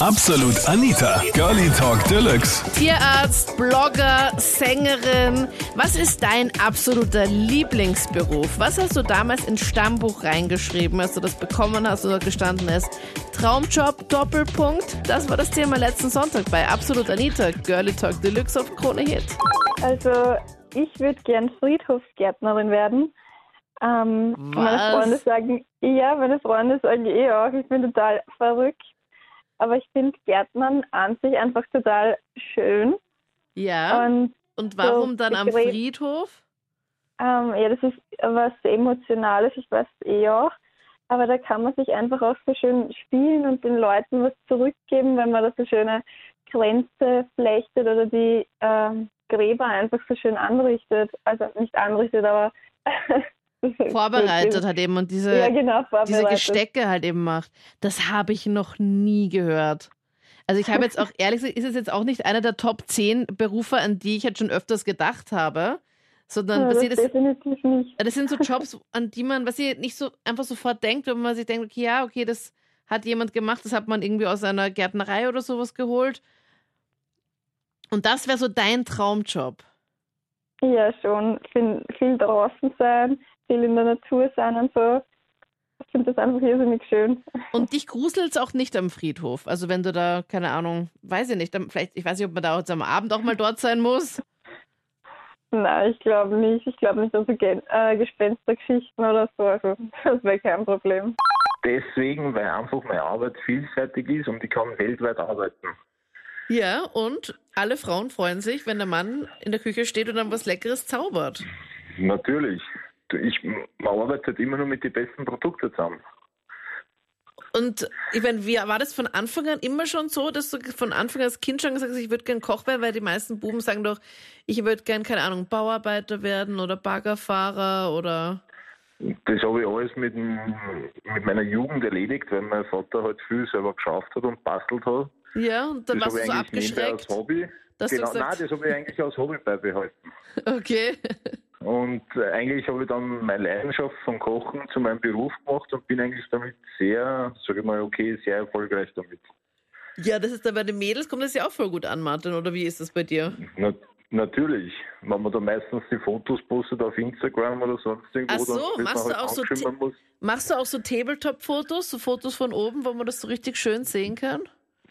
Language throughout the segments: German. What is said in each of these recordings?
Absolut Anita, Girlie Talk Deluxe. Tierarzt, Blogger, Sängerin. Was ist dein absoluter Lieblingsberuf? Was hast du damals ins Stammbuch reingeschrieben, als du das bekommen hast oder gestanden ist? Traumjob, Doppelpunkt. Das war das Thema letzten Sonntag bei Absolut Anita, Girlie Talk Deluxe auf Krone Hit. Also, ich würde gern Friedhofsgärtnerin werden. Ähm, meine? Freunde sagen, ja, meine Freunde sagen eh auch, ich bin total verrückt. Aber ich finde Gärtnern an sich einfach total schön. Ja. Und Und warum dann am Begräb- Friedhof? ähm, ja, das ist was Emotionales, ich weiß eh auch. Aber da kann man sich einfach auch so schön spielen und den Leuten was zurückgeben, wenn man da so schöne Kränze flechtet oder die ähm, Gräber einfach so schön anrichtet. Also nicht anrichtet, aber Vorbereitet hat eben und diese, Ja, genau, diese Gestecke halt eben macht. Das habe ich noch nie gehört. Also ich habe jetzt auch, ehrlich gesagt, ist es jetzt auch nicht einer der Top 10 Berufe, an die ich jetzt schon öfters gedacht habe, sondern ja, das das, definitiv nicht. das sind so Jobs, an die man, was ihr nicht so einfach sofort denkt, wenn man sich denkt, okay, ja, okay, das hat jemand gemacht, das hat man irgendwie aus einer Gärtnerei oder sowas geholt. Und das wäre so dein Traumjob. Ja, schon. Viel, viel draußen sein, viel in der Natur sein und so. Ich finde das einfach irrsinnig schön. Und dich gruselt es auch nicht am Friedhof. Also wenn du da, keine Ahnung, weiß ich nicht, dann vielleicht, ich weiß nicht, ob man da jetzt am Abend auch mal dort sein muss. Nein, ich glaube nicht. Ich glaube nicht, dass so Gen äh, Gespenstergeschichten oder so. Also, das wäre kein Problem. Deswegen, weil einfach meine Arbeit vielseitig ist und ich kann weltweit arbeiten. Ja, und alle Frauen freuen sich, wenn der Mann in der Küche steht und dann was Leckeres zaubert. Natürlich. Ich, man arbeitet immer nur mit den besten Produkten zusammen. Und ich meine, wie war das von Anfang an immer schon so, dass du von Anfang an als Kind schon gesagt hast, ich würde gern Koch werden, weil die meisten Buben sagen doch, ich würde gern, keine Ahnung, Bauarbeiter werden oder Baggerfahrer oder. Das habe ich alles mit, mit meiner Jugend erledigt, weil mein Vater halt viel selber geschafft hat und bastelt hat. Ja, und dann das warst du so abgeschreckt. als Hobby. genau, nein, das habe ich eigentlich als Hobby beibehalten. Okay. Und eigentlich habe ich dann meine Leidenschaft vom Kochen zu meinem Beruf gemacht und bin eigentlich damit sehr, sage ich mal, okay, sehr erfolgreich damit. Ja, das ist da bei den Mädels, kommt das ja auch voll gut an, Martin, oder wie ist das bei dir? Na, natürlich, wenn man da meistens die Fotos postet auf Instagram oder sonst irgendwo, Ach so, dann machst du auch so muss. Machst du auch so Tabletop-Fotos, so Fotos von oben, wo man das so richtig schön sehen kann?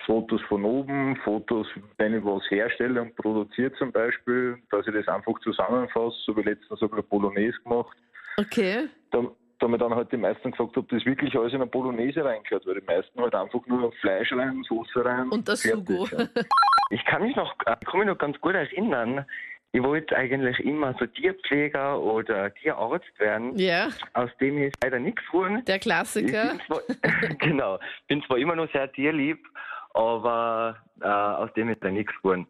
Fotos von oben, Fotos, wenn ich was herstelle und produziere zum Beispiel, dass ich das einfach zusammenfasse, so wie letztens habe ich eine Bolognese gemacht. Okay. Da, da mir dann halt die meisten gefragt, ob das wirklich alles in eine Bolognese reingehört, weil die meisten halt einfach nur Fleisch rein, Soße rein. Und das Sugo. Ich kann mich noch, äh, kann mich noch ganz gut erinnern. Ich wollte eigentlich immer so Tierpfleger oder Tierarzt werden. Ja, Aus dem ist leider nichts geworden. der Ich Klassiker. bin zwar, genau, bin zwar immer noch sehr tierlieb, aber äh, aus dem ist da nichts geworden.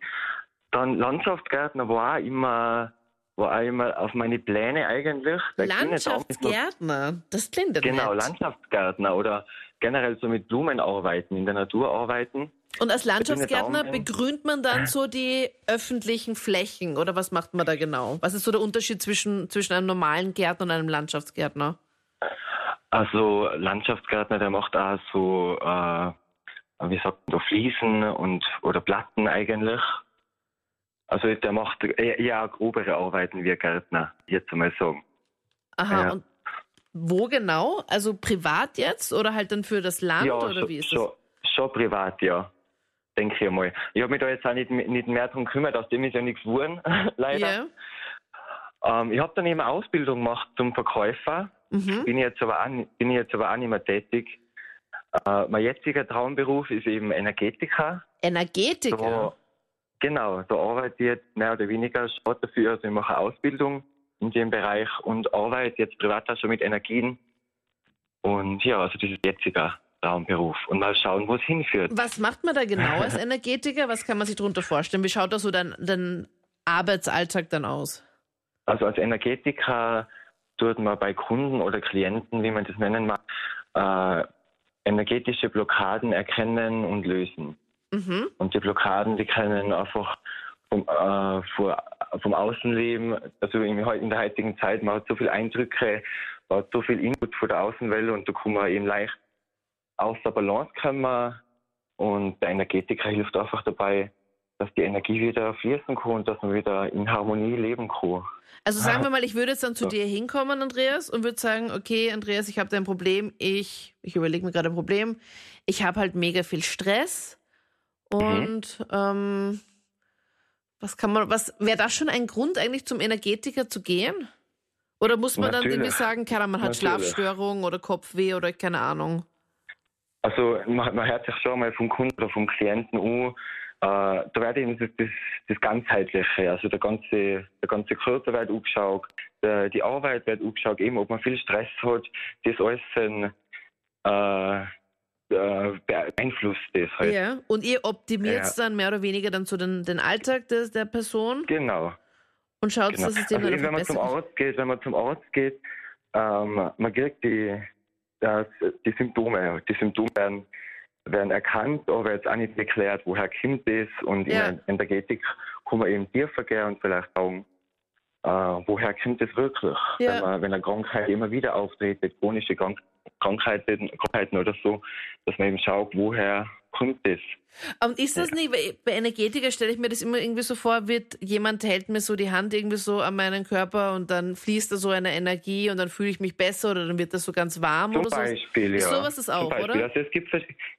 Dann Landschaftsgärtner war auch immer, war auch immer auf meine Pläne eigentlich. nicht so- Landschaftsgärtner. Das klingt ja Genau, nett. Landschaftsgärtner oder generell so mit Blumen arbeiten, in der Natur arbeiten. Und als Landschaftsgärtner begrünt man dann so die öffentlichen Flächen oder was macht man da genau? Was ist so der Unterschied zwischen, zwischen einem normalen Gärtner und einem Landschaftsgärtner? Also Landschaftsgärtner, der macht auch so, äh, wie sagt man, so Fliesen und oder Platten eigentlich. Also der macht eher, grobere Arbeiten wie ein Gärtner, jetzt einmal sagen. Aha, Ja. und wo genau? Also privat jetzt oder halt dann für das Land oder schon, wie ist schon, schon privat, ja. Denke ich mal. Ich habe mich da jetzt auch nicht, nicht mehr drum gekümmert, aus dem ist ja nichts geworden, das? leider. Ja. Ähm, ich habe dann eben eine Ausbildung gemacht zum Verkäufer. Mhm. bin ich jetzt aber auch, bin ich jetzt aber auch nicht mehr tätig. Äh, mein jetziger Traumberuf ist eben Energetiker. Energetiker. Da, genau, da arbeite ich jetzt mehr oder weniger schon dafür. Also ich mache eine Ausbildung in dem Bereich und arbeite jetzt privat auch schon mit Energien. Und ja, also das ist jetziger Traumberuf. Und mal schauen, wo es hinführt. Was macht man da genau als Energetiker? Was kann man sich darunter vorstellen? Wie schaut da so dein, dein Arbeitsalltag dann aus? Also als Energetiker tut man bei Kunden oder Klienten, wie man das nennen mag, äh, energetische Blockaden erkennen und lösen. Mhm. Und die Blockaden, die können einfach vom, äh, vom Außenleben, also in der heutigen Zeit, man hat so viele Eindrücke, man hat so viel Input von der Außenwelt und da kann man eben leicht aus der Balance kommen Und der Energetiker hilft einfach dabei, dass die Energie wieder fließen kann und dass man wieder in Harmonie leben kann. Also sagen wir mal, ich würde jetzt dann zu dir hinkommen, Andreas, und würde sagen, okay, Andreas, ich habe da ein Problem, ich, ich überlege mir gerade ein Problem, ich habe halt mega viel Stress und mhm. ähm, was kann man, was wäre das schon ein Grund eigentlich zum Energetiker zu gehen? Oder muss man Natürlich. dann irgendwie sagen, keine man hat Natürlich. Schlafstörungen oder Kopfweh oder keine Ahnung? Also man, man hört sich schon mal vom Kunden oder vom Klienten an, da wird eben das, das, das, Ganzheitliche, also der ganze, der ganze Körper wird angeschaut, der, die Arbeit wird angeschaut, eben ob man viel Stress hat, das alles sind, äh, äh, beeinflusst das halt. Ja, und ihr optimiert ja. dann mehr oder weniger dann so den, den Alltag des, der Person? Genau. Und schaut, genau. dass es dem also dann wenn man zum Arzt geht, wenn man zum Arzt geht, ähm, man kriegt die, das, die Symptome, die Symptome werden werden erkannt, aber jetzt auch nicht geklärt, woher kommt das. Und ja. in der Energetik kann man eben tiefer gehen und vielleicht sagen, äh, woher kommt das wirklich? Ja. Wenn, man, wenn eine Krankheit immer wieder auftritt, chronische Krank Krankheiten, Krankheiten oder so, dass man eben schaut, woher kommt das. Und ist das nicht, bei Energetiker stelle ich mir das immer irgendwie so vor, wird jemand hält mir so die Hand irgendwie so an meinen Körper und dann fließt da so eine Energie und dann fühle ich mich besser oder dann wird das so ganz warm Zum oder so. Beispiel, ja. Ist sowas das auch, oder? Also es gibt,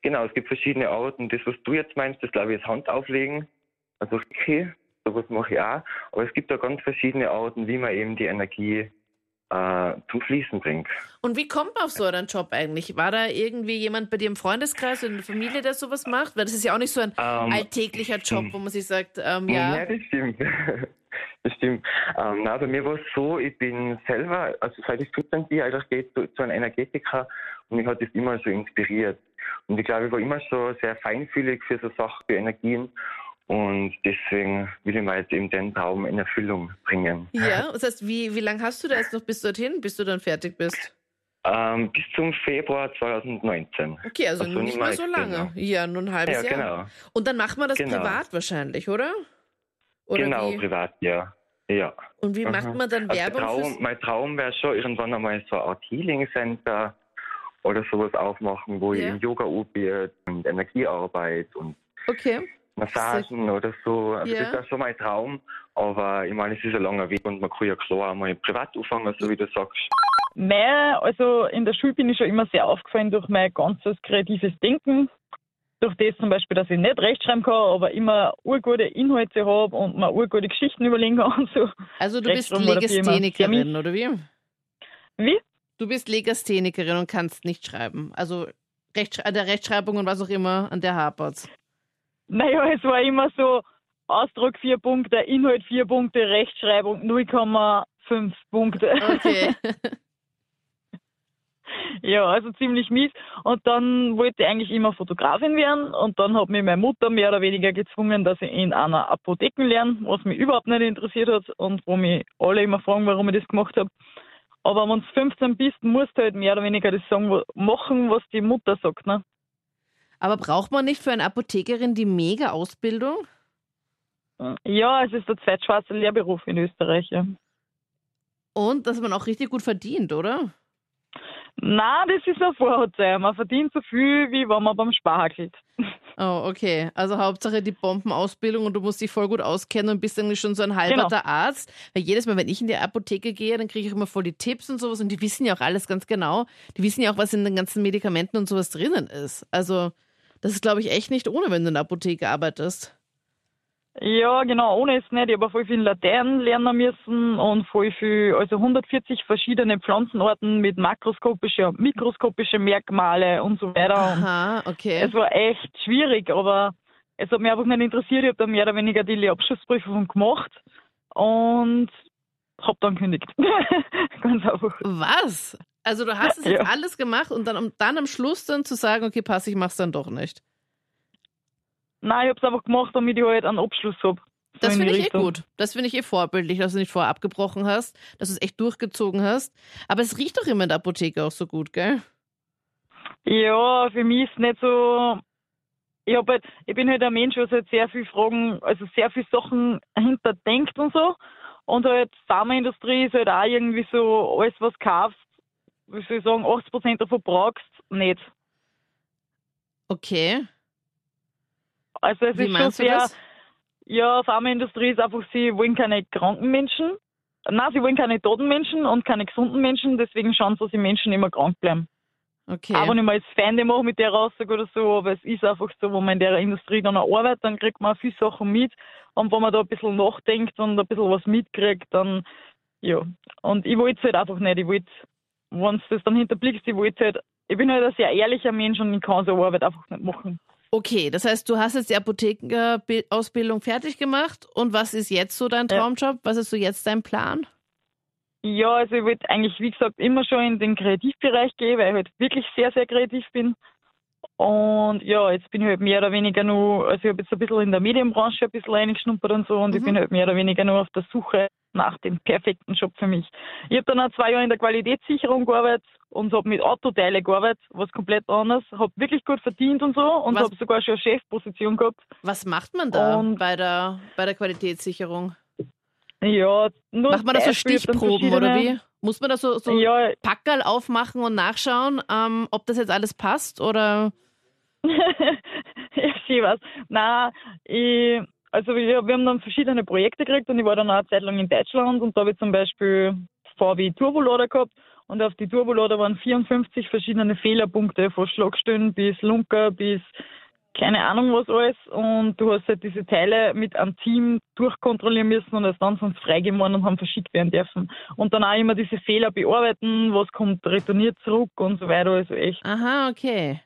genau, es gibt verschiedene Arten. Das, was du jetzt meinst, das glaube ich ist Hand auflegen. Also okay, sowas mache ich auch. Aber es gibt da ganz verschiedene Arten, wie man eben die Energie äh, zum Fließen bringt. Und wie kommt man auf so einen Job eigentlich? War da irgendwie jemand bei dir im Freundeskreis oder in der Familie, der sowas macht? Weil das ist ja auch nicht so ein ähm, alltäglicher Job, wo man sich sagt, ähm, ja. Ja, das stimmt. das stimmt. Ähm, na, bei mir war es so, ich bin selber, also seit ich 14 bin, eigentlich geht zu, zu einem Energetiker und mich hat das immer so inspiriert. Und ich glaube, ich war immer so sehr feinfühlig für so Sachen, für Energien. Und deswegen will ich mir jetzt eben den Traum in Erfüllung bringen. Ja, das heißt, wie, wie lange hast du da jetzt noch bis dorthin, bis du dann fertig bist? Ähm, bis zum Februar 2019. Okay, also, also nicht mehr so lange. Genau. Ja, nur ein halbes ja, Jahr. Genau. Und dann macht man das genau. privat wahrscheinlich, oder? oder genau, wie? privat, ja. ja. Und wie macht man dann also Werbung? Traum, mein Traum wäre schon irgendwann einmal so eine Art Healing Center oder sowas aufmachen, wo ja. ich Yoga anbiete und Energiearbeit und okay. Massagen oder so. Also ja. Das ist schon mein Traum. Aber ich meine, es ist ein langer Weg und man kann ja klar einmal privat anfangen, so wie du sagst. Mein, also in der Schule bin ich schon immer sehr aufgefallen durch mein ganzes kreatives Denken. Durch das zum Beispiel, dass ich nicht rechtschreiben kann, aber immer urgute Inhalte habe und mir urgute Geschichten überlegen kann. Und so. Also du bist Legasthenikerin, oder wie? Wie? Du bist Legasthenikerin und kannst nicht schreiben. Also Rechtsch der Rechtschreibung und was auch immer, an der hapert's. Naja, es war immer so, Ausdruck vier Punkte, Inhalt vier Punkte, Rechtschreibung 0,5 Punkte. Okay. ja, also ziemlich mies. Und dann wollte ich eigentlich immer Fotografin werden und dann hat mich meine Mutter mehr oder weniger gezwungen, dass ich in einer Apotheke lerne, was mich überhaupt nicht interessiert hat und wo mich alle immer fragen, warum ich das gemacht habe. Aber wenn du 15 bist, musst du halt mehr oder weniger das sagen, machen, was die Mutter sagt. Ne? Aber braucht man nicht für eine Apothekerin die Mega-Ausbildung? Ja, es ist der zweitschwarze Lehrberuf in Österreich. Ja. Und dass man auch richtig gut verdient, oder? Na, das ist ein Vorurteil. Man verdient so viel, wie wenn man beim Spar hackelt. Oh, okay. Also Hauptsache die Bombenausbildung und du musst dich voll gut auskennen und bist eigentlich schon so ein halber genau. Arzt. Weil jedes Mal, wenn ich in die Apotheke gehe, dann kriege ich immer voll die Tipps und sowas und die wissen ja auch alles ganz genau. Die wissen ja auch, was in den ganzen Medikamenten und sowas drinnen ist. Also das ist, glaube ich, echt nicht ohne, wenn du in der Apotheke arbeitest. Ja, genau, ohne es nicht. Ich habe voll viel Latein lernen müssen und voll viel, also 140 verschiedene Pflanzenarten mit makroskopischen und mikroskopischen Merkmale und so weiter. Aha, okay. Es war echt schwierig, aber es hat mich einfach nicht interessiert. Ich habe dann mehr oder weniger die Lehrabschlussprüfung gemacht und habe dann gekündigt. Ganz einfach. Was? Also du hast es ja. jetzt alles gemacht und dann, um dann am Schluss dann zu sagen, okay, pass, ich mach's dann doch nicht. Nein, ich habe es einfach gemacht, damit ich halt einen Abschluss habe. So das finde ich eh gut. Das finde ich eh vorbildlich, dass du nicht vorher abgebrochen hast, dass du es echt durchgezogen hast. Aber es riecht doch immer in der Apotheke auch so gut, gell? Ja, für mich ist es nicht so. Ich, halt, ich bin halt ein Mensch, der halt sehr viel Fragen, also sehr viele Sachen hinterdenkt und so. Und halt Pharmaindustrie ist halt auch irgendwie so, alles was kaufst, wie soll ich sagen, 80% davon brauchst nicht. Okay. Also es Wie ist schon du sehr, ja, Pharmaindustrie ist einfach, sie wollen keine kranken Menschen. Nein, sie wollen keine toten Menschen und keine gesunden Menschen, deswegen schauen sie, dass die Menschen immer krank bleiben. Okay. Aber wenn ich mal jetzt Feinde mache mit der Aussage oder so, aber es ist einfach so, wenn man in der Industrie dann auch arbeitet, dann kriegt man auch viele Sachen mit. Und wenn man da ein bisschen nachdenkt und ein bisschen was mitkriegt, dann, ja. Und ich wollte es halt einfach nicht. Ich wollte, wenn du das dann hinterblickst, ich wollte halt, ich bin halt ein sehr ehrlicher Mensch und ich kann so Arbeit einfach nicht machen. Okay, das heißt, du hast jetzt die Apothekerausbildung fertig gemacht und was ist jetzt so dein. Traumjob? Was ist so jetzt dein Plan? Ja, also ich wollte eigentlich, wie gesagt, immer schon in den Kreativbereich gehen, weil ich halt wirklich sehr, sehr kreativ bin. Und ja, jetzt bin ich halt mehr oder weniger nur, also ich habe jetzt ein bisschen in der Medienbranche ein bisschen reingeschnuppert und so und ich Mhm. bin halt mehr oder weniger nur auf der Suche nach dem perfekten Job für mich. Ich habe dann auch zwei Jahre in der Qualitätssicherung gearbeitet und habe mit Autoteile gearbeitet, was komplett anders. Habe wirklich gut verdient und so und habe sogar schon eine Chefposition gehabt. Was macht man da Und- bei der, bei der Qualitätssicherung? Ja, nur Macht man da so ich Stichproben oder wie? Muss man da so, so Ja, Packerl aufmachen und nachschauen, ähm, ob das jetzt alles passt oder? ja, schön was. Nein, ich, also wir, wir haben dann verschiedene Projekte gekriegt und ich war dann auch eine Zeit lang in Deutschland und da habe ich zum Beispiel VW Turbolader gehabt und auf die Turbolader waren 54 verschiedene Fehlerpunkte, von Schlagstellen bis Lunker bis keine Ahnung was alles und du hast halt diese Teile mit einem Team durchkontrollieren müssen und erst dann sie freigegeben worden und haben verschickt werden dürfen. Und dann auch immer diese Fehler bearbeiten, was kommt retourniert zurück und so weiter, also echt. Aha, okay.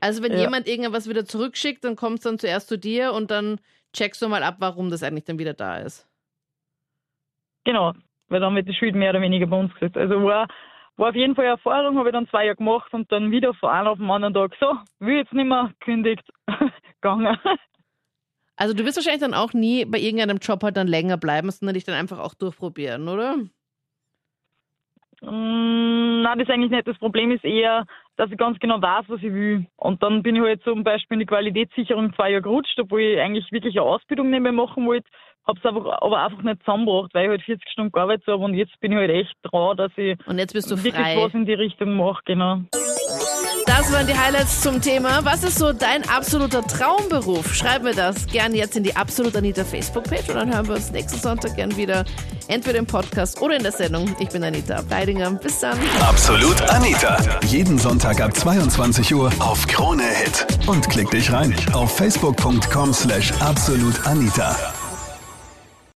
Also wenn Ja. jemand irgendwas wieder zurückschickt, dann kommt es dann zuerst zu dir und dann checkst du mal ab, warum das eigentlich dann wieder da ist. Genau, weil dann wird die Schule mehr oder weniger bei uns gesetzt. Also war, war auf jeden Fall eine Erfahrung, habe ich dann zwei Jahre gemacht und dann wieder von einem auf den anderen Tag so, will jetzt nicht mehr, kündigt, gegangen. Also du wirst wahrscheinlich dann auch nie bei irgendeinem Job halt dann länger bleiben, sondern dich dann einfach auch durchprobieren, oder? Mm, Nein, das ist eigentlich nicht. Das Problem ist eher, dass ich ganz genau weiß, was ich will. Und dann bin ich halt zum Beispiel in die Qualitätssicherung zwei Jahre gerutscht, obwohl ich eigentlich wirklich eine Ausbildung nicht mehr machen wollte. Hab's einfach, aber einfach nicht zusammengebracht, weil ich halt 40 Stunden gearbeitet habe und jetzt bin ich halt echt dran, dass ich Und jetzt bist du wirklich frei. was in die Richtung mache, genau. Das waren die Highlights zum Thema. Was ist so dein absoluter Traumberuf? Schreib mir das gerne jetzt in die Absolut Anita Facebook-Page und dann hören wir uns nächsten Sonntag gern wieder. Entweder im Podcast oder in der Sendung. Ich bin Anita Ableidinger. Bis dann. Absolut Anita. Jeden Sonntag ab 22 Uhr auf Krone Hit. Und klick dich rein auf facebook.com slash absolutanita.